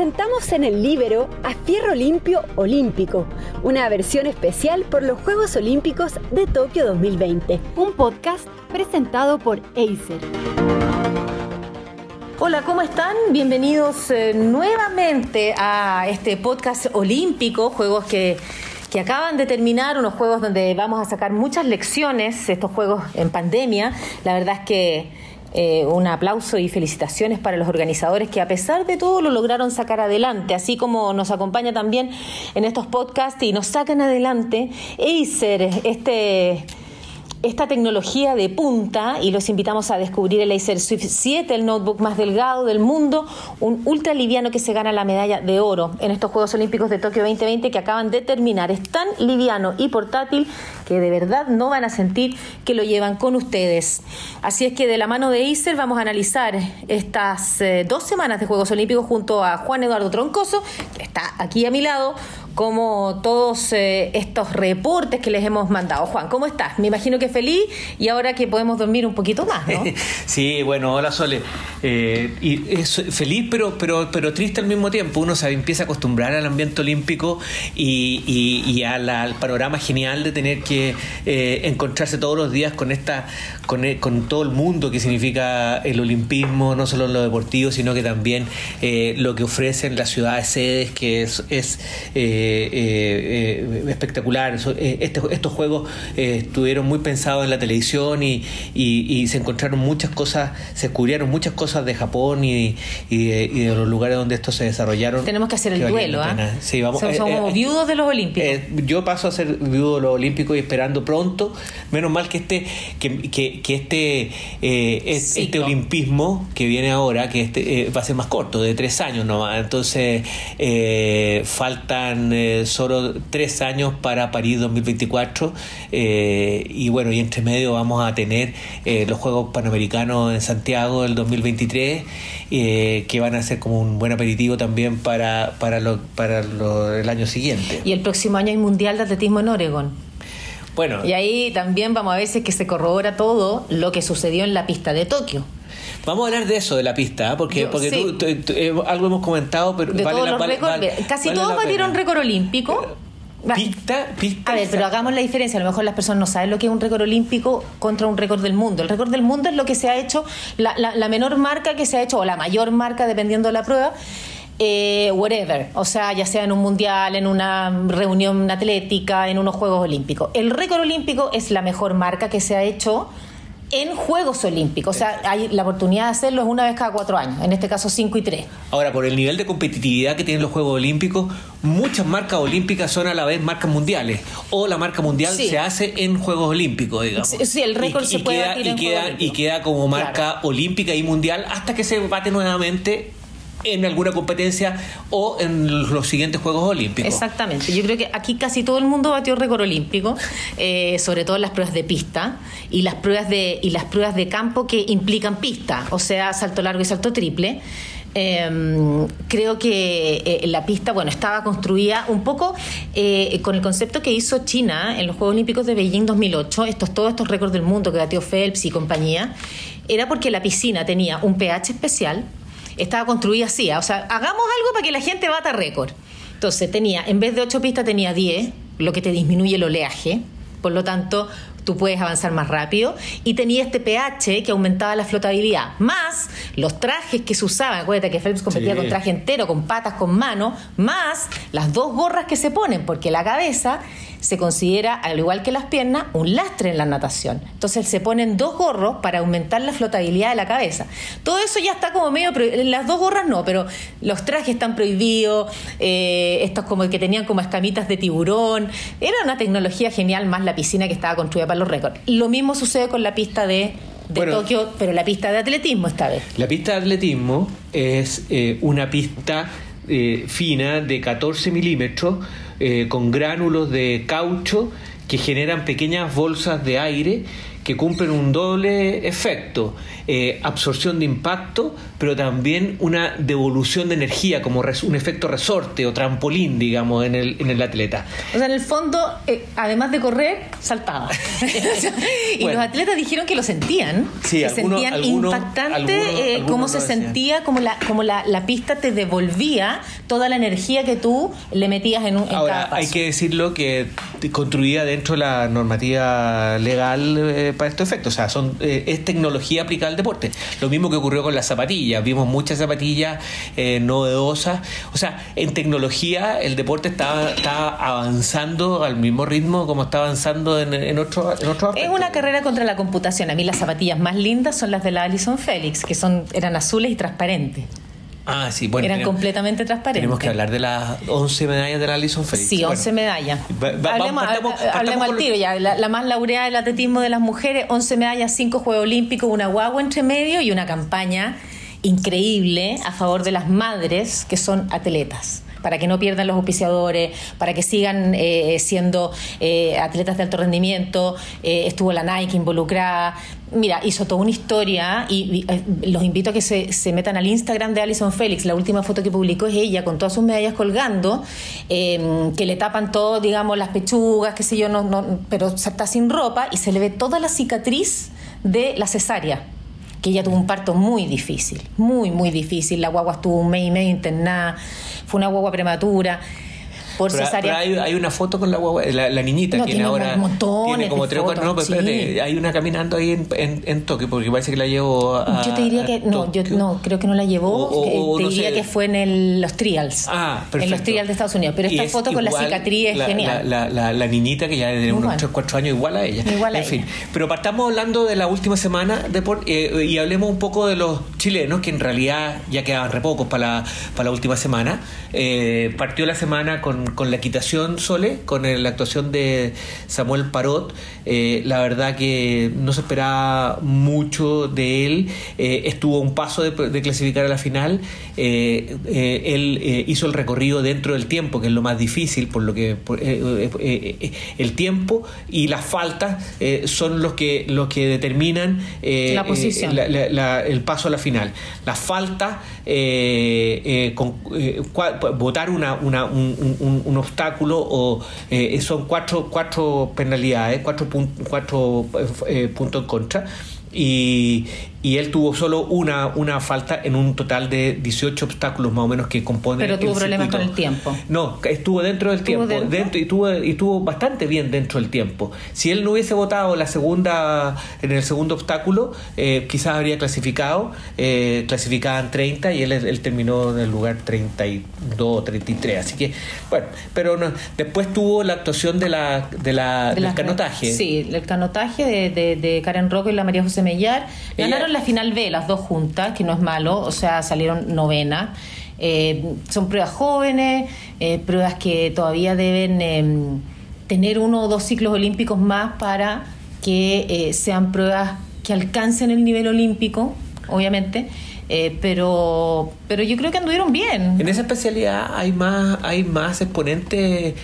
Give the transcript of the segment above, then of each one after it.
presentamos en el Libero a Fierro Limpio Olímpico, una versión especial por los Juegos Olímpicos de Tokio 2020. Un podcast presentado por Acer. Hola, ¿cómo están? Bienvenidos eh, nuevamente a este podcast olímpico, juegos que, que acaban de terminar, unos juegos donde vamos a sacar muchas lecciones, estos juegos en pandemia. La verdad es que eh, un aplauso y felicitaciones para los organizadores que a pesar de todo lo lograron sacar adelante, así como nos acompaña también en estos podcasts y nos sacan adelante Acer, este esta tecnología de punta y los invitamos a descubrir el Acer Swift 7, el notebook más delgado del mundo, un ultra liviano que se gana la medalla de oro en estos Juegos Olímpicos de Tokio 2020 que acaban de terminar. Es tan liviano y portátil que de verdad no van a sentir que lo llevan con ustedes. Así es que de la mano de Acer vamos a analizar estas eh, dos semanas de Juegos Olímpicos junto a Juan Eduardo Troncoso, que está aquí a mi lado, como todos eh, estos reportes que les hemos mandado. Juan, ¿cómo estás? Me imagino que feliz y ahora que podemos dormir un poquito más, sí, bueno, hola Sole. Eh, y es feliz pero, pero, pero triste al mismo tiempo. Uno se empieza a acostumbrar al ambiente olímpico y, al panorama genial de tener que eh, encontrarse todos los días con esta con, con, todo el mundo que significa el olimpismo, no solo en lo deportivo, sino que también lo que ofrecen las ciudades sedes, que es, es eh, eh, espectacular. Eh, este, estos juegos estuvieron muy pensados en la televisión y, se encontraron muchas cosas, se descubrieron muchas cosas de Japón y, de, los lugares donde estos se desarrollaron. Tenemos que hacer el duelo, ¿ah? somos viudos de los Olímpicos. yo paso a ser viudo de los Olímpicos y esperando pronto. Menos mal que este, que, que, este, este olimpismo que viene ahora, que este va a ser más corto, de tres años nomás. Entonces faltan eh, solo tres años para París 2024 eh, y bueno, y entre medio vamos a tener eh, los Juegos Panamericanos en Santiago del 2023 que van a ser como un buen aperitivo también para, para, lo, para el año siguiente. Y el próximo año hay Mundial de Atletismo en Oregon. Bueno. Y ahí también vamos a ver si que se corrobora todo lo que sucedió en la pista de Tokio. Vamos a hablar de eso, de la pista, ¿eh? porque, porque tú, eh, algo hemos comentado, pero casi todos batieron récord olímpico. Pista, pista. A ver, pero hagamos la diferencia. A lo mejor las personas no saben lo que es un récord olímpico contra un récord del mundo. El récord del mundo es lo que se ha hecho, la, la, menor marca que se ha hecho, o la mayor marca, dependiendo de la prueba. Eh, whatever, o sea, ya sea en un mundial, en una reunión atlética, en unos Juegos Olímpicos. El récord olímpico es la mejor marca que se ha hecho en Juegos Olímpicos. O sea, hay la oportunidad de hacerlo es una vez cada cuatro años, en este caso cinco y tres. Ahora, por el nivel de competitividad que tienen los Juegos Olímpicos, muchas marcas olímpicas son a la vez marcas mundiales. O la marca mundial se hace en Juegos Olímpicos, digamos. Sí, el récord se puede queda, y, queda, y queda como marca olímpica y mundial hasta que se bate nuevamente en alguna competencia o en los siguientes Juegos Olímpicos. Exactamente. Yo creo que aquí casi todo el mundo batió récord olímpico, eh, sobre todo en las pruebas de pista y las pruebas de y las pruebas de campo que implican pista, o sea, salto largo y salto triple. Em, creo que eh, la pista, bueno, estaba construida un poco eh, con el concepto que hizo China en los Juegos Olímpicos de Beijing 2008, estos, todos estos récords del mundo que batió Phelps y compañía, era porque la piscina tenía un pH especial, estaba construida así. O sea, hagamos algo para que la gente bata récord. Entonces tenía, en vez de 8 pistas, tenía 10, lo que te disminuye el oleaje. Por lo tanto, tú puedes avanzar más rápido. Y tenía este pH que aumentaba la flotabilidad. Más los trajes que se usaban. Acuérdate que Phelps competía con traje entero, con patas, con mano. Más las dos gorras que se ponen, porque la cabeza se considera, al igual que las piernas, un lastre en la natación. Entonces se ponen dos gorros para aumentar la flotabilidad de la cabeza. Todo eso ya está como medio, las dos gorras no, pero los trajes están prohibidos, eh, estos como que tenían como escamitas de tiburón. Era una tecnología genial, más la piscina que estaba construida para los récords. Lo mismo sucede con la pista de Tokio, pero la pista de atletismo esta vez. La pista de atletismo es eh, una pista eh, fina de 14 milímetros eh, con gránulos de caucho que generan pequeñas bolsas de aire que cumplen un doble efecto, eh, absorción de impacto, pero también una devolución de energía, como un efecto resorte o trampolín, digamos, en el, en el atleta. O sea, en el fondo, eh, además de correr, saltaba. y los atletas dijeron que lo sentían, sí, que sentían impactante eh, cómo se sentía, como la, como la, la, pista te devolvía toda la energía que tú le metías en un en Ahora, hay que decirlo que construía dentro de la normativa legal para estos efectos. O sea, son, eh, es tecnología aplicada al deporte. Lo mismo que ocurrió con las zapatillas. Vimos muchas zapatillas eh, novedosas. O sea, en tecnología el deporte está, está avanzando al mismo ritmo como está avanzando en, en otros en otro Es una carrera contra la computación. A mí las zapatillas más lindas son las de la Alison Félix, que son eran azules y transparentes. Ah, sí, bueno. Eran completamente transparentes. Tenemos que hablar de las 11 medallas de la Alison Félix. Sí, 11 medallas. hablemos, al tiro ya. La, más laureada del atletismo de las mujeres, 11 medallas, 5 Juegos Olímpicos, una guagua entre medio y una campaña increíble a favor de las madres que son atletas para que no pierdan los auspiciadores, para que sigan eh, siendo eh, atletas de alto rendimiento. Eh, estuvo la Nike involucrada. Mira, hizo toda una historia y, los invito a que se, se, metan al Instagram de Alison Félix. La última foto que publicó es ella con todas sus medallas colgando, que le tapan todo, digamos, las pechugas, qué sé yo, no, no, pero está sin ropa y se le ve toda la cicatriz de la cesárea que ella tuvo un parto muy difícil, muy, muy difícil. La guagua estuvo un mes y medio internada, fue una guagua prematura por cesárea. hay, una foto con la guagua, la, niñita que tiene ahora tiene como tres o cuatro, no, pero espérate, hay una caminando ahí en, en, en, Tokio porque parece que la llevó a Yo te diría que no, yo no, creo que no la llevó, te diría que fue en el, los trials. Ah, perfecto. En los trials de Estados Unidos, pero esta foto con la cicatriz es genial. La, la, la, niñita que ya tiene unos 3 4 años igual a ella. Igual a en ella. fin, pero partamos hablando de la última semana de eh, y hablemos un poco de los chilenos que en realidad ya quedaban re pocos para la, para la última semana. Eh, partió la semana con, con la equitación Sole, con la actuación de Samuel Parot. Eh, la verdad que no se esperaba mucho de él. Eh, estuvo a un paso de, clasificar a la final. Eh, él hizo el recorrido dentro del tiempo, que es lo más difícil, por lo que el tiempo y las faltas son los que, los que determinan la posición. el paso a la final. Las faltas, con, votar una, un, un obstáculo o eh, son cuatro, cuatro penalidades, cuatro, cuatro eh, puntos en contra. Y, y él tuvo solo una, una falta en un total de 18 obstáculos más o menos que componen Pero tuvo problemas con el tiempo. No, estuvo dentro del tiempo, dentro? y, tuvo, y estuvo bastante bien dentro del tiempo. Si él no hubiese votado la segunda en el segundo obstáculo, eh, quizás habría clasificado, eh, clasificaban 30 y él, él terminó en el lugar 32 33. Así que, bueno, pero no, después tuvo la actuación de la, de la, del canotaje. Sí, el canotaje de, de, de Karen Roque y la María José Mellar. Ganaron la final B, las dos juntas, que no es malo, o sea, salieron novena. Eh, son pruebas jóvenes, eh, pruebas que todavía deben em, tener uno o dos ciclos olímpicos más para que eh, sean pruebas que alcancen el nivel olímpico, obviamente. pero pero yo creo que anduvieron bien. En esa especialidad hay más hay más exponentes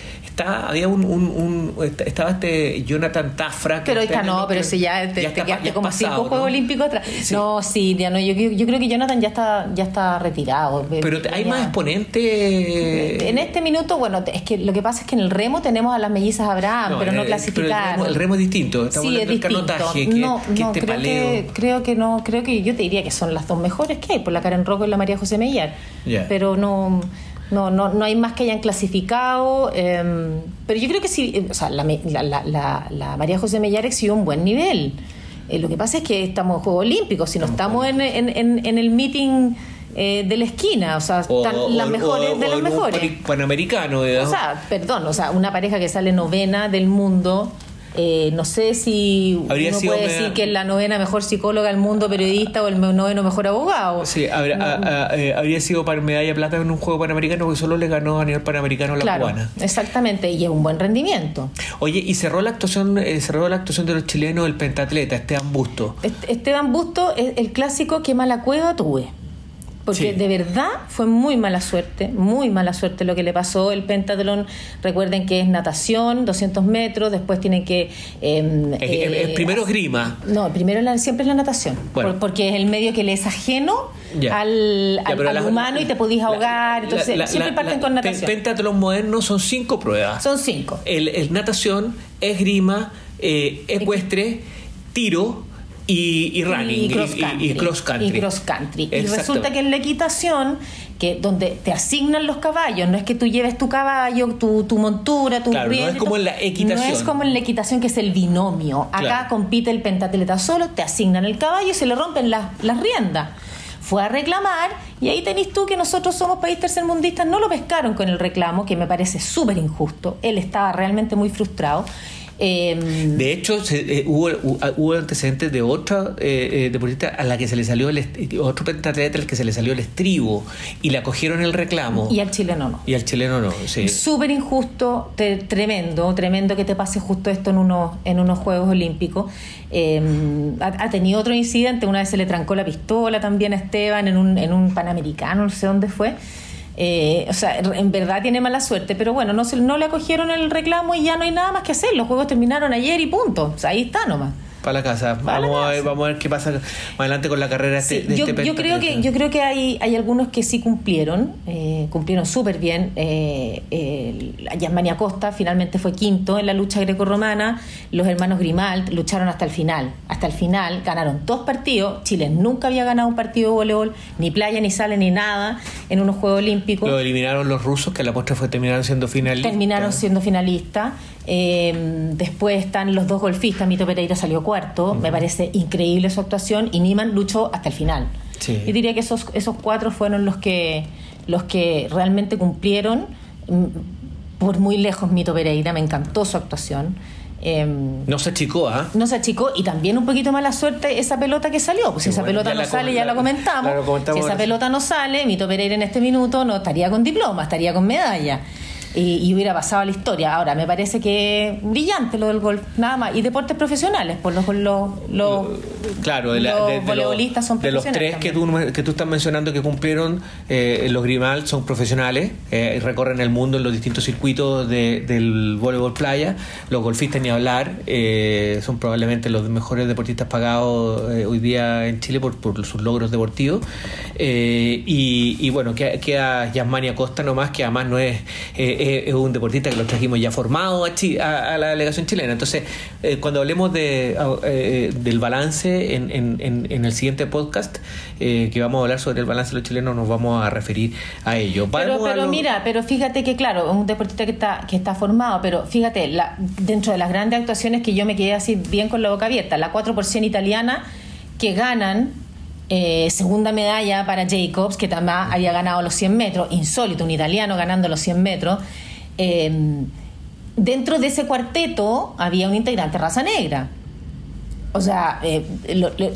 había un, un, estaba este Jonathan Tafra. pero esta no, pero si ya te, quedaste como cinco Juegos Olímpicos atrás. No, sí, ya no, yo, yo, creo que Jonathan ya está, ya está retirado. Pero hay más exponentes. En este minuto, bueno, es que lo que pasa es que en el remo tenemos a las mellizas Abraham, pero no clasificaron. El, remo, es distinto. Estamos sí, es distinto. Canotaje, no, no, creo que, creo que no, creo que yo te diría que son las dos mejores que hay, por la Karen Rocco y la María José Mellar. Pero no no, no, no hay más que hayan clasificado. Em, pero yo creo que sí, o sea, la, la, la, María José Mellar exhibió un buen nivel. Eh, lo que pasa es que estamos en Juegos Olímpicos, si no estamos en, en, en, el meeting eh, de la esquina, o sea, están las mejores de las mejores. Panamericano, O sea, perdón, o sea, una pareja que sale novena del mundo eh, no sé si uno puede decir que es la novena mejor psicóloga del mundo, periodista o el noveno mejor abogado. Sí, eh, habría, sido para medalla plata en un juego panamericano que solo le ganó a nivel panamericano a la claro, cubana. Exactamente, y es un buen rendimiento. Oye, y cerró la actuación, eh, cerró la actuación de los chilenos el pentatleta, Esteban Busto. Esteban Busto es el clásico que mala cueva tuve. Porque de verdad fue muy mala suerte, muy mala suerte lo que le pasó. El pentatlón, recuerden que es natación, 200 metros, después tienen que... Em, el, eh, primero es grima. No, primero siempre es la natación, porque es el medio que le es ajeno al, humano y te podís ahogar, entonces siempre parten con natación. Pentatlón moderno son cinco pruebas. Son cinco. El, el natación, esgrima, eh, ecuestre, tiro y, running y cross country. Y, cross country. Y, resulta que en la equitación, que donde te asignan los caballos, no es que tú lleves tu caballo, tu, tu montura, tu claro, no es como en la equitación. No es como en la equitación que es el binomio. Acá compite el pentatleta solo, te asignan el caballo y se le rompen las, las riendas. Fue a reclamar y ahí tenés tú que nosotros somos país tercermundistas, no lo pescaron con el reclamo, que me parece súper injusto. Él estaba realmente muy frustrado Em, de hecho, eh, hubo, hubo, antecedentes de otra eh, eh, deportista a la que se le salió el otro pentatleta al que se le salió el estribo y le acogieron el reclamo. Y al chileno no. Y al chileno no, sí. Súper injusto, tremendo, tremendo que te pase justo esto en unos, en unos Juegos Olímpicos. Em, ha, tenido otro incidente, una vez se le trancó la pistola también a Esteban en un, en un Panamericano, no sé dónde fue. Eh, o sea, en verdad tiene mala suerte, pero bueno, no, se, no le acogieron el reclamo y ya no hay nada más que hacer. Los juegos terminaron ayer y punto. Ahí está nomás para la casa. vamos, a ver, vamos a ver qué pasa más adelante con la carrera este, de yo, este yo creo que Yo creo que hay, hay algunos que sí cumplieron, eh, cumplieron súper bien. Eh, eh, Costa finalmente fue quinto en la lucha grecorromana. Los hermanos Grimald lucharon hasta el final. Hasta el final ganaron dos partidos. Chile nunca había ganado un partido de voleibol, ni playa, ni sale, ni nada en unos Juegos Olímpicos. Lo eliminaron los rusos, que a la postre fue terminaron siendo finalistas. Terminaron siendo finalistas. Eh, después están los dos golfistas, Mito Pereira salió cuarto, me parece increíble su actuación y Niman luchó hasta el final. Y diría que esos, esos cuatro fueron los que, los que realmente cumplieron. Mm, por muy lejos Mito Pereira, me encantó su actuación. Em, no se achicó, ¿ah? No se achicó y también un poquito mala suerte esa pelota que salió. Pues si esa pelota no sale, ya lo comentamos. si esa pelota no sale, Mito Pereira en este minuto no estaría con diploma, estaría con medalla y, hubiera pasado a la historia. Ahora, me parece que brillante lo del golf, nada más. Y deportes profesionales, por los, los, los, claro, de los voleibolistas son profesionales. De los tres que tú, que tú estás mencionando que cumplieron, eh, los Grimal son profesionales, eh, recorren el mundo en los distintos circuitos del voleibol playa. Los golfistas, ni hablar, eh, son probablemente los mejores deportistas pagados eh, hoy día en Chile por, por sus logros deportivos. Y, y, bueno, queda, queda Yasmania Costa nomás, que además no es es un deportista que lo trajimos ya formado a, la delegación chilena. Entonces, eh, cuando hablemos de, eh, del balance en, en, el siguiente podcast, eh, que vamos a hablar sobre el balance de los chilenos, nos vamos a referir a ello. Pero, pero mira, pero fíjate que, claro, es un deportista que está, que está formado, pero fíjate, la, dentro de las grandes actuaciones que yo me quedé así bien con la boca abierta, la 4% italiana que ganan segunda medalla para Jacobs, que también había ganado los 100 metros, insólito, un italiano ganando los 100 metros. Em, dentro de ese cuarteto había un integrante raza negra. O sea, eh,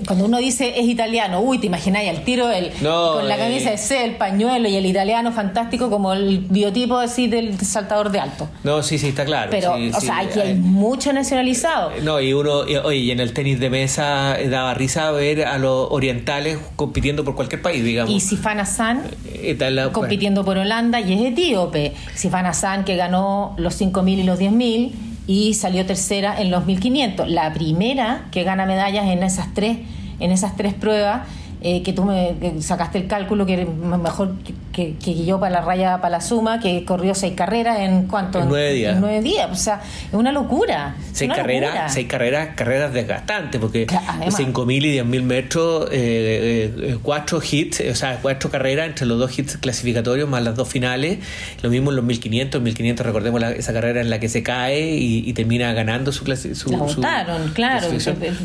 cuando uno dice es italiano, uy, te imagináis el tiro el, con la camisa de C, el pañuelo y el italiano fantástico como el biotipo así del saltador de alto. No, sí, sí, está claro. Pero, o sea, aquí hay, mucho nacionalizado. No, y uno, oye, y en el tenis de mesa eh, daba risa ver a los orientales compitiendo por cualquier país, digamos. Y Sifana San eh, compitiendo por Holanda y es etíope. Sifana San que ganó los 5.000 y los 10.000 y salió tercera en los 1500. La primera que gana medallas en esas tres, en esas tres pruebas eh, que tú me sacaste el cálculo que mejor que, que, yo para la raya, para la suma, que corrió seis carreras en cuánto? En nueve días. En nueve días. O sea, es una locura. Seis carreras, seis carreras, carreras desgastantes, porque cinco mil y diez mil metros, eh, eh, cuatro hits, o sea, cuatro carreras entre los dos hits clasificatorios más las dos finales. Lo mismo en los 1500, 1500 recordemos esa carrera en la que se cae y, termina ganando su clase. Su, claro,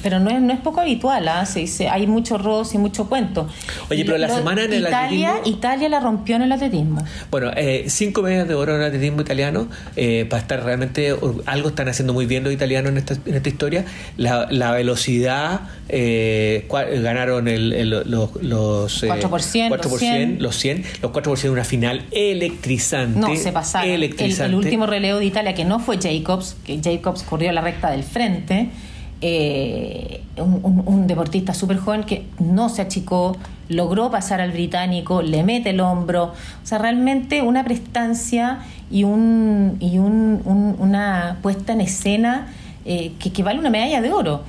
pero no es, no es poco habitual. ¿ah? hay mucho roce y mucho cuento. Oye, pero la semana en el Italia, Italia la rompió en el atletismo. Bueno, eh, cinco medallas de oro en el atletismo italiano, eh, para estar realmente, algo están haciendo muy bien los italianos en esta, en esta historia. La, la velocidad, eh, ganaron el, los, los 4%, 4% los 100, los 100, los 4% en una final electrizante. No, se pasaron. El, último relevo de Italia, que no fue Jacobs, que Jacobs corrió la recta del frente, eh, un, deportista súper joven que no se achicó, logró pasar al británico, le mete el hombro, o sea, realmente una prestancia y, un, y una puesta en escena eh, que, vale una medalla de oro.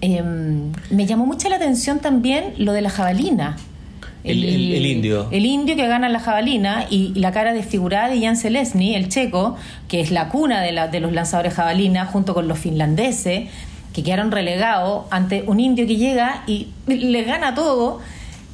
Em, me llamó mucho la atención también lo de la jabalina. El, indio. El indio que gana la jabalina y, la cara desfigurada de Jan Selesny, el checo, que es la cuna de, la, de los lanzadores jabalina, junto con los finlandeses, que quedaron relegados ante un indio que llega y le gana todo.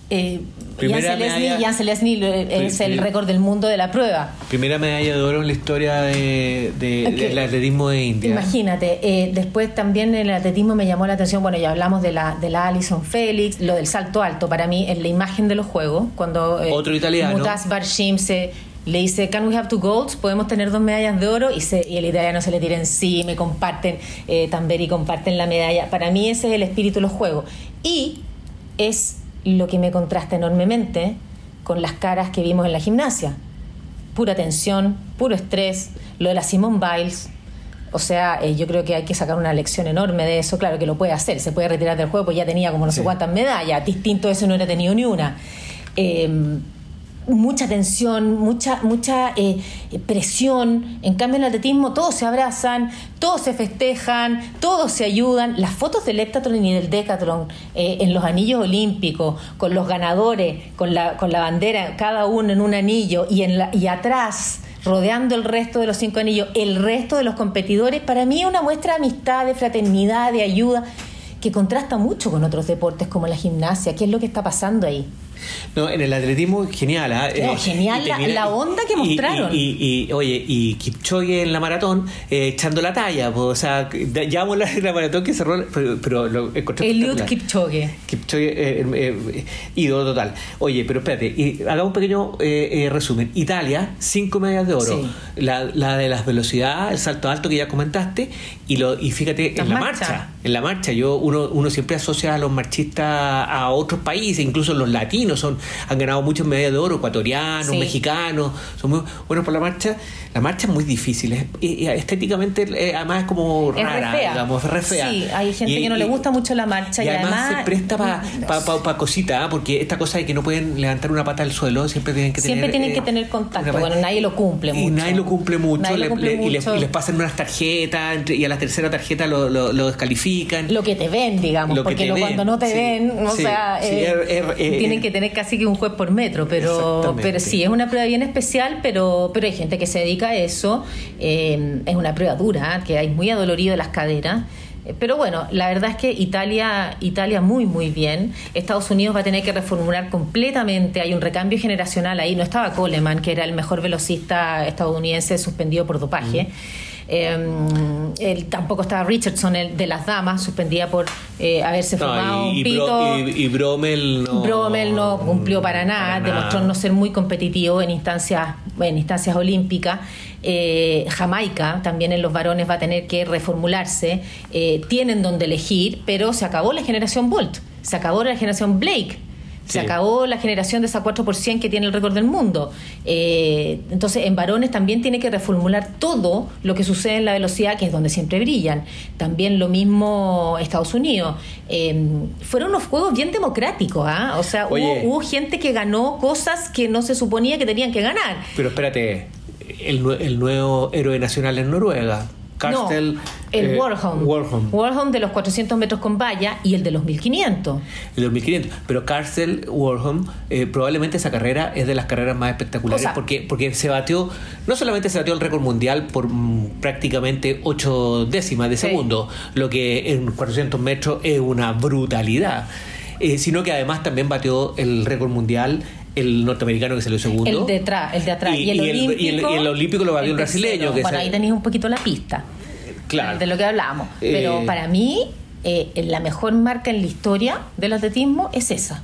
Eh, Jan Selesny es el récord del mundo de la prueba. Primera medalla de oro en la historia de, del atletismo de India. Imagínate, eh, después también el atletismo me llamó la atención, bueno, ya hablamos de la, de la Alison Félix, lo del salto alto, para mí es la imagen de los juegos, cuando eh, Otro italiano. Mutas Barshim se le dice, can we have two golds? Podemos tener dos medallas de oro y, se, y el italiano se le tira encima y comparten, eh, Tamberi comparten la medalla. Para mí ese es el espíritu de los juegos. Y es lo que me contrasta enormemente con las caras que vimos en la gimnasia. Pura tensión, puro estrés, lo de la Simone Biles. O sea, eh, yo creo que hay que sacar una lección enorme de eso. Claro que lo puede hacer, se puede retirar del juego, pues ya tenía como no sé cuántas medallas. Distinto eso no hubiera tenido ni una. Eh, mucha tensión, mucha, mucha eh, presión. En cambio, en el atletismo todos se abrazan, todos se festejan, todos se ayudan. Las fotos del heptathlon y del decathlon eh, en los anillos olímpicos, con los ganadores, con la, con la bandera, cada uno en un anillo y, en la, y atrás rodeando el resto de los cinco anillos, el resto de los competidores, para mí es una muestra de amistad, de fraternidad, de ayuda, que contrasta mucho con otros deportes como la gimnasia. ¿Qué es lo que está pasando ahí? No, en el atletismo, genial. ¿ah? Eh, genial la, onda que mostraron. Y, oye, y Kipchoge en la maratón eh, echando la talla. Pues, o sea, ya vamos a la maratón que cerró, pero, pero lo encontré. Eliud Kipchoge. Kipchoge, eh, eh, ídolo total. Oye, pero espérate, y hagamos un pequeño resumen. Italia, cinco medallas de oro. La, la, de las velocidades, el salto alto que ya comentaste, y, lo, y fíjate, en la marcha. En la marcha, yo uno, uno siempre asocia a los marchistas a otros países, incluso los latinos son, han ganado muchas medallas de oro, ecuatorianos, mexicanos, son muy buenos por la marcha. La marcha es muy difícil, es, estéticamente eh, además es como rara, digamos, re fea. Sí, hay gente que no le gusta mucho la marcha y, además, se presta para pa, pa, cositas, ¿ah? porque esta cosa de que no pueden levantar una pata al suelo, siempre tienen que tener... Siempre tienen que eh, tener contacto, bueno, nadie lo cumple mucho. Y nadie lo cumple mucho, y, Les, pasan unas tarjetas y a la tercera tarjeta lo, lo, descalifican. Lo que te ven, digamos, porque cuando no te ven, o sea, eh, tienen que tener casi que un juez por metro, pero, pero sí, es una prueba bien especial, pero, pero hay gente que se dedica a eso. Eh, es una prueba dura, que hay muy adolorido las caderas. Eh, pero bueno, la verdad es que Italia, Italia muy, muy bien. Estados Unidos va a tener que reformular completamente. Hay un recambio generacional ahí. No estaba Coleman, que era el mejor velocista estadounidense suspendido por dopaje. Eh, tampoco estaba Richardson, el de las damas, suspendida por eh, haberse fumado un pito. y, Bromel no, Bromel no cumplió para nada, demostró no ser muy competitivo en instancias, en instancias olímpicas. Eh, Jamaica también en los varones va a tener que reformularse. Eh, tienen donde elegir, pero se acabó la generación Bolt, se acabó la generación Blake se acabó la generación de esa 4% que tiene el récord del mundo. Eh, entonces, en varones también tiene que reformular todo lo que sucede en la velocidad, que es donde siempre brillan. También lo mismo Estados Unidos. Eh, fueron unos juegos bien democráticos, ¿ah? O sea, hubo, gente que ganó cosas que no se suponía que tenían que ganar. Pero espérate, el, el nuevo héroe nacional en Noruega no, el eh, Warholm. Warholm. de los 400 metros con valla y el de los 1500. El de los 1500. Pero Carcel Warholm, eh, probablemente esa carrera es de las carreras más espectaculares porque, porque se batió, no solamente se batió el récord mundial por mm, prácticamente 8 décimas de segundo, lo que en 400 metros es una brutalidad. Eh, sino que además también batió el récord mundial el norteamericano que salió segundo. El de atrás, el de atrás. Y, el, olímpico, y el, olímpico lo batió un brasileño. Que bueno, ahí tenéis un poquito la pista. Claro. De lo que hablábamos. Pero eh, para mí, eh, la mejor marca en la historia del atletismo es esa.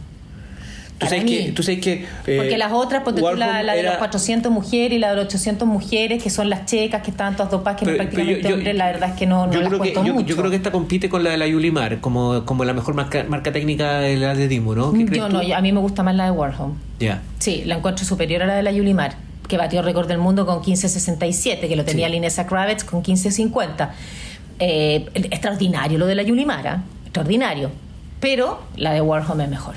¿Tú sabes, que, tú sabes que, eh, Porque las otras, la, la, de las 400 mujeres y la de las 800 mujeres, que son las checas, que estaban todas dopadas, que no prácticamente hombres, la verdad es que no, no yo las creo que, mucho. Yo, creo que esta compite con la de la Yulimar, como, como la mejor marca, marca técnica del atletismo, ¿no? Yo no, a mí me gusta más la de Warhol. Ya. Sí, la encuentro superior a la de la Yulimar, que batió récord del mundo con 15.67, que lo tenía sí. Linesa Kravitz con 15.50. Eh, extraordinario lo de la Yulimara, extraordinario. Pero la de Warhol es mejor.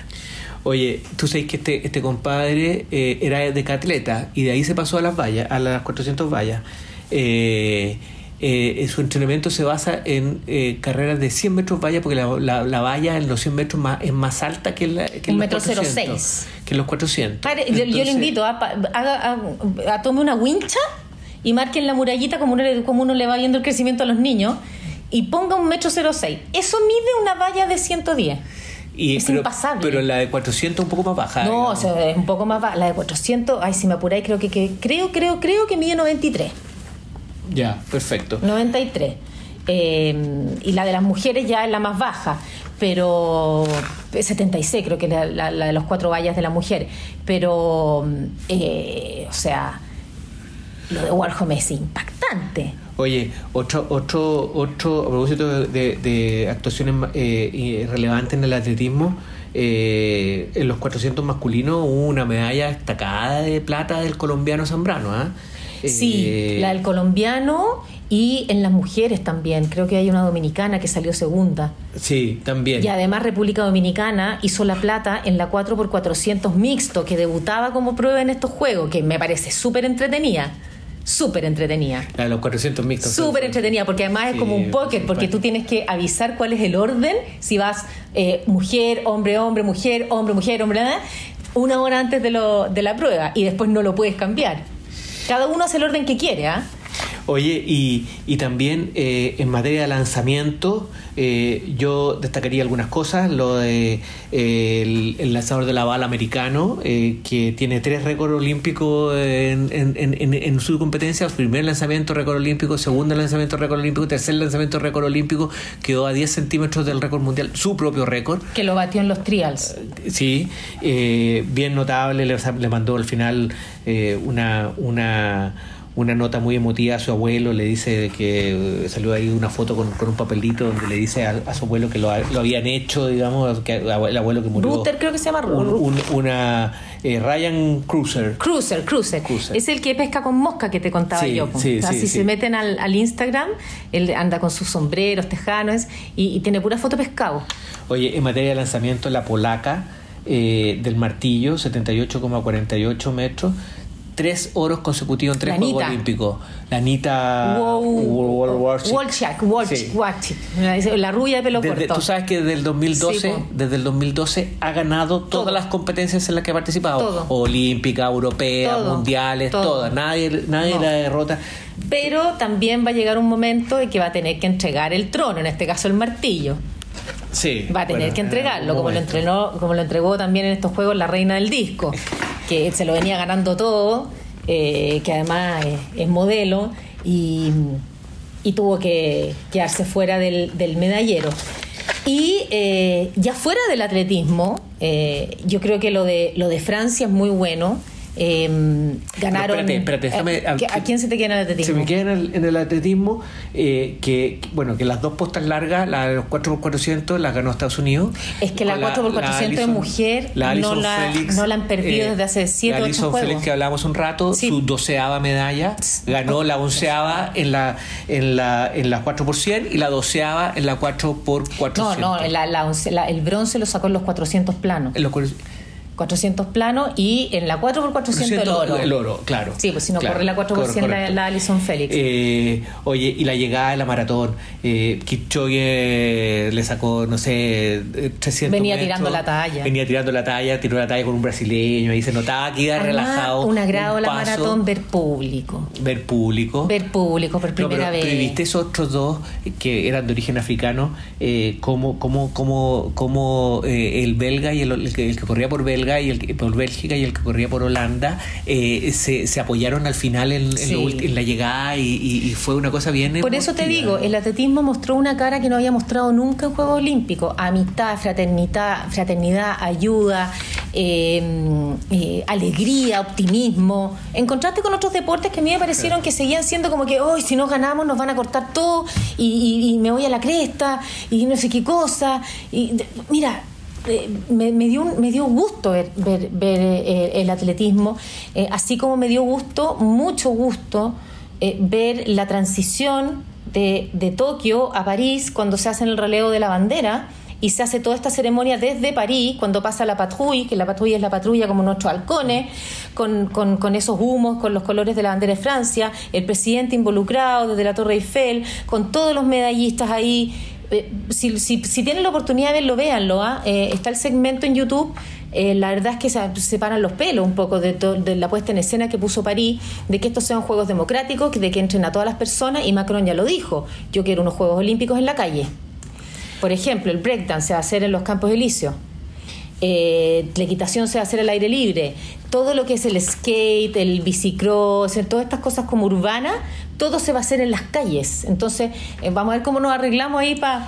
Oye, tú sabes que este, este compadre eh, era de catleta y de ahí se pasó a las vallas, a las 400 vallas. Eh, eh, su entrenamiento se basa en eh, carreras de 100 metros valla, porque la, la, la valla en los 100 metros más, es más alta que, la, que en los metro 400, 06. Que en los 400. Pare, yo- Entonces, invito a, a, a tome una wincha y marque en la murallita como uno, le, como uno le va viendo el crecimiento a los niños y ponga un metro 06. Eso mide una valla de 110. Y, es pero, impasable. Pero la de 400 un poco más baja. No, o sea, es un poco más baja. La de 400, ay, si me apuráis, creo que, que creo, creo, creo que mide 93. Ya, perfecto. 93. Eh, y la de las mujeres ya es la más baja, pero 76 creo que es la, la- la de los cuatro vallas de la mujer. Pero, eh, o sea, lo de Warhol es impactante. Oye, otro, otro, otro, a propósito de, de actuaciones eh, relevantes en el atletismo, eh, en los 400 masculinos hubo una medalla destacada de plata del colombiano Zambrano, ¿ah? Sí, Eh, la del colombiano y en las mujeres también. Creo que hay una dominicana que salió segunda. Sí, también. Y además República Dominicana hizo la plata en la 4x400 mixto, que debutaba como prueba en estos juegos, que me parece súper entretenida. Súper entretenida. La de los 400 mixtos. Súper entretenida, porque además es Sí, como un póker, porque tú tienes que avisar cuál es el orden, si vas eh, mujer, hombre, hombre, mujer, hombre, mujer, hombre, nada, una hora antes de, lo, de la prueba y después no lo puedes cambiar. Cada uno hace el orden que quiere, ¿ah? Oye, y, y también eh, en materia de lanzamiento, eh, yo destacaría algunas cosas. Lo de eh, el, el lanzador de la bala americano, eh, que tiene tres récords olímpicos en, en, en, en su competencia: primer lanzamiento récord olímpico, segundo lanzamiento récord olímpico, tercer lanzamiento récord olímpico, quedó a 10 centímetros del récord mundial, su propio récord. Que lo batió en los trials. Sí, eh, bien notable, le, le mandó al final eh, una, una, una nota muy emotiva a su abuelo, le dice que eh, salió ahí una foto con, con un papelito donde le dice a, a su abuelo que lo, lo habían hecho, digamos, que el abuelo que murió. Ruther creo que se llama un- un- una eh, Ryan Cruiser. Cruiser, cruiser, Cruiser. Es el que pesca con mosca que te contaba Sí, yo. sí, O sea, sí, si se meten al, al Instagram, él anda con sus sombreros, tejanos y, y tiene pura foto pescado. Oye, en materia de lanzamiento, la polaca eh, del martillo, 78,48 metros. Tres oros consecutivos en tres Juegos. Olímpicos. La Anita. Wolchak. La- rubia de pelo Desde- corto. tú sabes que desde el 2012, Sí, desde el 2012 ha ganado todas Todo. las competencias en las que ha participado, Todo. olímpica, europea, Todo. mundiales, todas. Nadie, nadie No. la derrota. Pero también va a llegar un momento en que va a tener que entregar el trono, en este caso el martillo. Sí. Va a tener bueno, que en entregarlo, como lo, entrenó, como lo entregó también en estos juegos la reina del disco, que se lo venía ganando todo, eh, que además es, modelo y, y tuvo que quedarse fuera del, del medallero. Y eh, ya fuera del atletismo, eh, yo creo que lo de, lo de Francia es muy bueno. Eh, ganaron. espérate, espérate, déjame- eh, ¿a, a quién se te queda en el atletismo? Se me queda en el, en el atletismo eh, que, bueno, que las dos postas largas, la de los 4x400, las ganó Estados Unidos. Es que la Con 4x400 de mujer no Alison la- Felix, no la han perdido desde hace siete, la ocho Alison juegos. Felix que hablábamos un rato, Sí. su doceava medalla, ganó la onceava en la, en la, en la 4x100 y la doceava en la 4x400. No, no, la- la once- la- el bronce lo sacó en los 400 planos. En los cuatro- 400 planos y en la 4x400 el oro. El oro, claro. Sí, pues si no Claro, corre la 4x100 la, correcto. la Alison Félix. Eh, oye, y la llegada de la maratón. Eh, Kipchoge le sacó, no sé, eh, 300 Venía metros. tirando la talla. Venía tirando la talla, tiró la talla con un brasileño. Ahí se notaba que iba Además, relajado. Un agrado la paso, maratón ver público. Ver público. Ver público por No, primera pero, vez. pero viste esos otros dos que eran de origen africano, eh, como, como, como, como eh, el belga y el, el que, el que corría por belga y el que- por Bélgica y el que corría por Holanda eh, se, se apoyaron al final en, en Sí. lo en la llegada y, y- y fue una cosa bien. Por eso te digo, el atletismo mostró una cara que no había mostrado nunca en Juegos Olímpicos. Amistad, fraternidad, fraternidad ayuda, eh, eh, alegría, optimismo. En contraste con otros deportes que a mí me parecieron que seguían siendo como que, hoy si no ganamos nos van a cortar todo y, y- y me voy a la cresta y no sé qué cosa. Y, mira, me, me dio me dio gusto ver, ver, ver, eh, el atletismo, eh, así como me dio gusto, mucho gusto, eh, ver la transición de, de Tokio a París cuando se hace el relevo de la bandera y se hace toda esta ceremonia desde París, cuando pasa la patrulla, que la patrulla es la patrulla como nuestros halcones, con, con, esos humos, con los colores de la bandera de Francia, el presidente involucrado desde la Torre Eiffel, con todos los medallistas ahí. Eh, si, si, tienen la oportunidad de verlo, véanlo. ¿ah? Eh, está el segmento en YouTube eh, la verdad es que se separan los pelos un poco de, de, la puesta en escena que puso París, de que estos sean juegos democráticos, de que entren a todas las personas, y Macron ya lo dijo, yo quiero unos Juegos Olímpicos en la calle. Por ejemplo, el breakdance se va a hacer en los Campos Elíseos. Eh, la equitación se va a hacer al aire libre, todo lo que es el skate, el bicicross, todas estas cosas como urbanas, todo se va a hacer en las calles. Entonces, eh, vamos a ver cómo nos arreglamos ahí para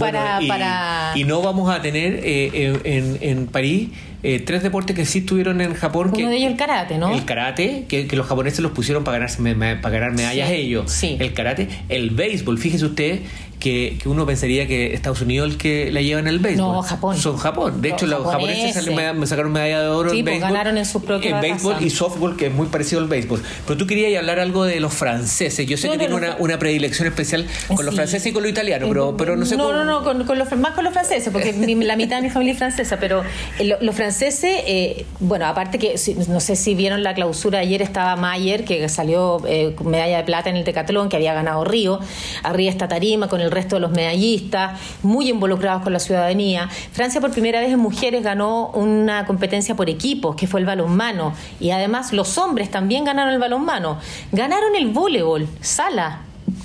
para, y, para... y no vamos a tener eh, en, en, París eh, tres deportes que sí estuvieron en Japón. Uno de ellos el karate, ¿no? El karate, que, los japoneses los pusieron para, ganarse, para ganar medallas ellos. Sí. El karate, el béisbol, fíjese usted que, uno pensaría que Estados Unidos es el que la lleva en el béisbol. No, Japón. Son Japón. De hecho, los, japoneses me sacaron medalla de oro en pues, béisbol. ganaron en su En béisbol y softball, que es muy parecido al béisbol. Pero tú querías hablar algo de los franceses. Yo sé que tiene una, una, predilección especial con los franceses y con los italianos, pero, pero no sé No, no, no, con, los, más con los franceses, porque la mitad de mi familia es francesa, pero eh, los franceses, eh, bueno, aparte que no sé si vieron la clausura, ayer estaba Mayer, que salió eh, medalla de plata en el Tecatlón, que había ganado Río. Arriba está Tarima con el resto de los medallistas muy involucrados con la ciudadanía. Francia por primera vez en mujeres ganó una competencia por equipos, que fue el balonmano, y además los hombres también ganaron el balonmano. Ganaron el voleibol, sala,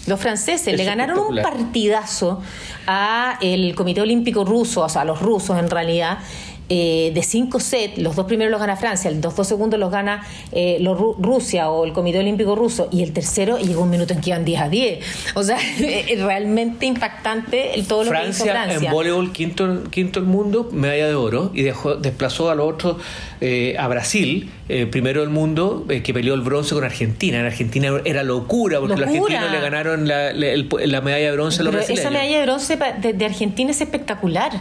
los franceses le ganaron un partidazo a el Comité Olímpico Ruso, o sea, a los rusos en realidad, eh, de cinco sets, los dos primeros los gana Francia, los dos segundos los gana eh, Rusia o el Comité Olímpico Ruso, y el tercero llegó un minuto en que iban 10 a 10. O sea, es realmente impactante el, todo lo que hizo Francia. En voleibol, quinto, quinto el mundo, medalla de oro, y dejó, desplazó a los otros eh, a Brasil, primero del mundo, que peleó el bronce con Argentina. En Argentina era locura, porque los argentinos le ganaron la, medalla de bronce a los Pero Esa medalla de bronce de, Argentina es espectacular.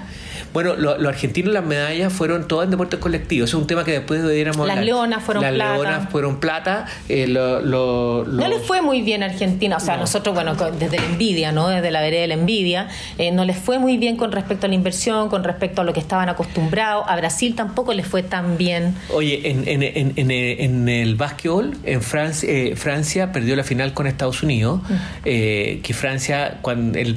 Bueno, los argentinos las medallas fueron todas en deportes colectivos. Es un tema que después deberíamos Las leonas fueron Las plata. leonas fueron plata. Eh, no les fue muy bien a Argentina. O sea, nosotros, bueno, desde la envidia, ¿no? Desde la vereda de la envidia, eh, no les fue muy bien con respecto a la inversión, con respecto a lo que estaban acostumbrados. A Brasil tampoco les fue tan bien. Oye, en, en, en, en el básquetbol, en Francia, eh, Francia perdió la final con Estados Unidos. Mm. que Francia, cuando el,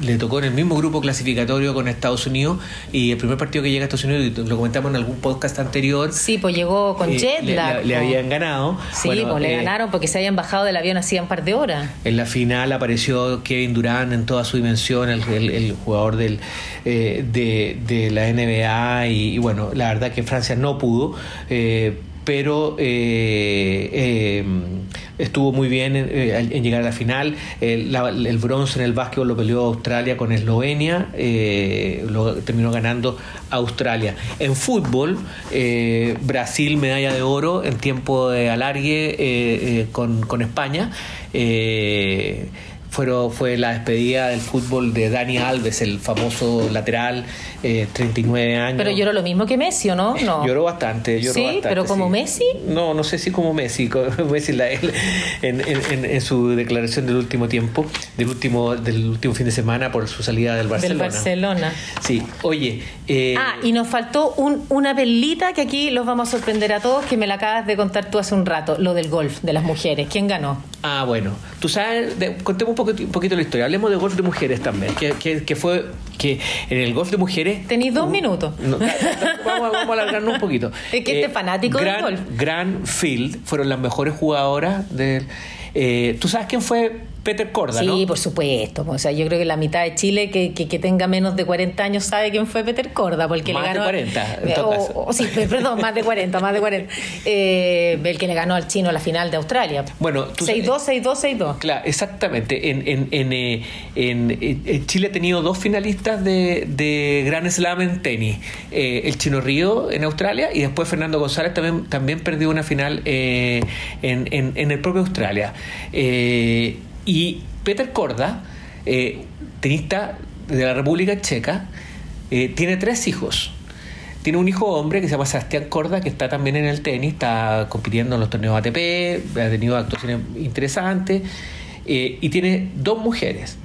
le tocó en el mismo grupo clasificatorio con Estados Unidos y el primer partido que llega a Estados Unidos lo comentamos en algún podcast anterior. Sí, pues llegó con jet Le, habían ganado. Sí, pues le eh, ganaron porque se habían bajado del avión hacía un par de horas. En la final apareció Kevin Durant en toda su dimensión, el, jugador del, eh, de, la NBA y, bueno, la verdad que Francia no pudo. Eh, pero eh, eh, estuvo muy bien eh, en, llegar a la final. el bronce en el básquetbol lo peleó Australia con Eslovenia, lo terminó ganando Australia. En fútbol, Brasil medalla de oro en tiempo de alargue con, con España fue la despedida del fútbol de Dani Alves, el famoso lateral, eh, 39 años. Pero lloró lo mismo que Messi, ¿o no? no. Lloró bastante, lloró ¿Sí? ¿Pero como Messi? No, no sé si como Messi. Messi la, en, en, en, su declaración del último tiempo, del último, del último fin de semana por su salida del Barcelona. Del Barcelona. Sí, oye. Eh, ah, y nos faltó un, una perlita que aquí los vamos a sorprender a todos, que me la acabas de contar tú hace un rato, lo del golf, de las mujeres. ¿Quién ganó? Ah, bueno. Tú sabes, contemos un poquito, un poquito la historia. Hablemos de golf de mujeres también, que, que, fue que en el golf de mujeres... Tenéis dos minutos. vamos, vamos, a alargarnos un poquito. Es que este eh, fanático del golf. Grand Field fueron las mejores jugadoras del... Eh, ¿Tú sabes quién fue Peter Corda, sí, por supuesto. O sea, yo creo que la mitad de Chile que, que, tenga menos de 40 años sabe quién fue Peter Corda, porque más le ganó. de 40, en todo o, o, sí, perdón, más de 40, más de 40. Eh, el que le ganó al chino la final de Australia. Bueno, 6-2, 6-2, 6-2. Claro, exactamente. En, en, en, eh, en, Chile ha tenido dos finalistas de, de Grand Slam en tenis: eh, el Chino Río en Australia y después Fernando González también, también perdió una final eh, en, en, el propio Australia. Eh, y Peter Korda, eh, tenista de la República Checa, eh, tiene tres hijos. Tiene un hijo hombre que se llama Sebastián Corda, que está también en el tenis, está compitiendo en los torneos ATP, ha tenido actuaciones interesantes, eh, y tiene dos mujeres,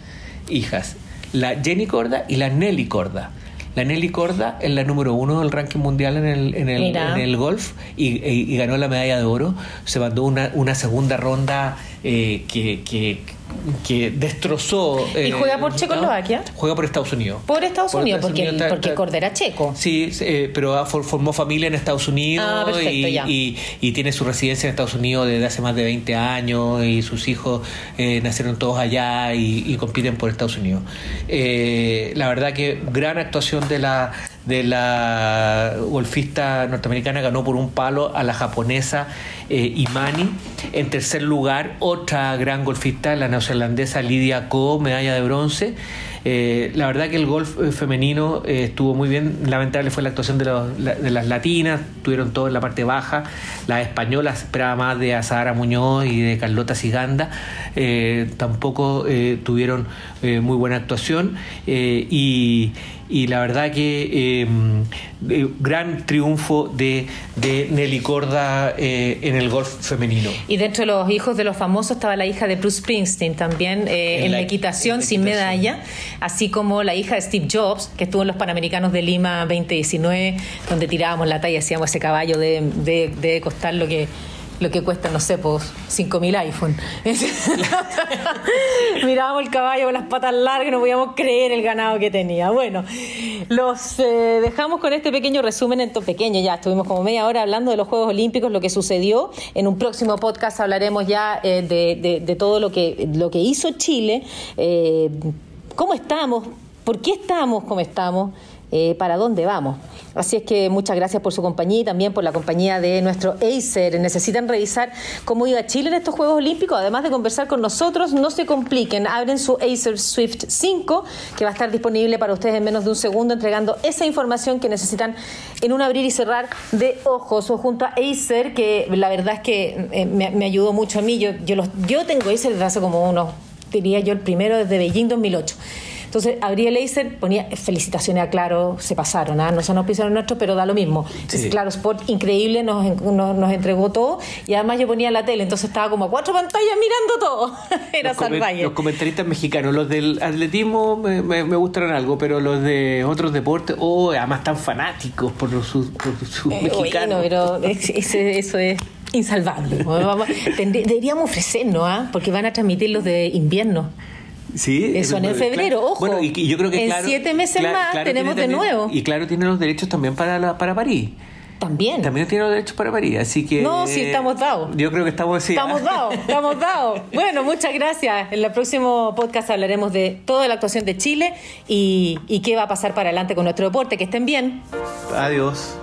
hijas, la Jenny Corda y la Nelly Corda. La Nelly Corda es la número uno del ranking mundial en el, en el, en el golf y, ganó la medalla de oro. Se mandó una, una segunda ronda eh, que, que que destrozó. ¿Y juega por Checoslovaquia? Juega por Estados Unidos. Por Estados Unidos, porque, porque Cordera checo. Sí, eh, pero formó familia en Estados Unidos ah, y, y, tiene su residencia en Estados Unidos desde hace más de 20 años y sus hijos eh, nacieron todos allá y, compiten por Estados Unidos. Eh, la verdad que gran actuación de la de la golfista norteamericana ganó por un palo a la japonesa Imani. En tercer lugar, otra gran golfista, la neozelandesa Lidia Ko, medalla de bronce. Eh, la verdad que el golf eh, femenino eh, estuvo muy bien. Lamentable fue la actuación de, las latinas, tuvieron todo en la parte baja. Las españolas esperaba más de Azahara Muñoz y de Carlota Siganda. tampoco tuvieron muy buena actuación. y y la verdad que em, eh, gran triunfo de, de Nelly Corda eh, en el golf femenino. Y dentro de los hijos de los famosos estaba la hija de Bruce Springsteen también eh, en, la, equitación sin medalla, así como la hija de Steve Jobs, que estuvo en los Panamericanos de Lima 2019, donde tirábamos la talla y hacíamos ese caballo de, de, de costar lo que lo que cuesta, no sé, pues 5.000 iPhone. Mirábamos el caballo con las patas largas y no podíamos creer el ganado que tenía. Bueno, los eh, dejamos con este pequeño resumen, en pequeño ya, estuvimos como media hora hablando de los Juegos Olímpicos, lo que sucedió. En un próximo podcast hablaremos ya eh, de, todo lo que, lo que hizo Chile, eh, cómo estamos, por qué estamos como estamos. Eh, para dónde vamos. Así es que muchas gracias por su compañía y también por la compañía de nuestro Acer. Necesitan revisar cómo iba Chile en estos Juegos Olímpicos, además de conversar con nosotros, no se compliquen, abren su Acer Swift 5, que va a estar disponible para ustedes en menos de un segundo, entregando esa información que necesitan en un abrir y cerrar de ojos, o junto a Acer, que la verdad es que eh, me, ayudó mucho a mí. Yo, yo, los, yo tengo Acer desde hace como unos, diría yo, el primero desde Beijing 2008. Entonces abrí el laser, ponía felicitaciones a Claro, se pasaron, ¿ah? no se nos pisaron nuestros, pero da lo mismo. Claro Sport, increíble, nos, nos, entregó todo y además yo ponía la tele, entonces estaba como a cuatro pantallas mirando todo. Era los salvaje. Los comentaristas mexicanos, los del atletismo me, me, gustaron algo, pero los de otros deportes, oh, además tan fanáticos por sus su eh, mexicanos. pero eso es insalvable. Deberíamos ofrecernos, ¿ah? porque van a transmitir los de invierno. Sí, eso en febrero, ojo. Bueno, y, yo creo que en siete meses más tenemos de nuevo. Y claro, tiene los derechos también para, para París. También. También tiene los derechos para París, así que... No, sí, estamos dados. Yo creo que estamos... Sí, estamos dados, estamos dados. Bueno, muchas gracias. En el próximo podcast hablaremos de toda la actuación de Chile y, y qué va a pasar para adelante con nuestro deporte. Que estén bien. Adiós.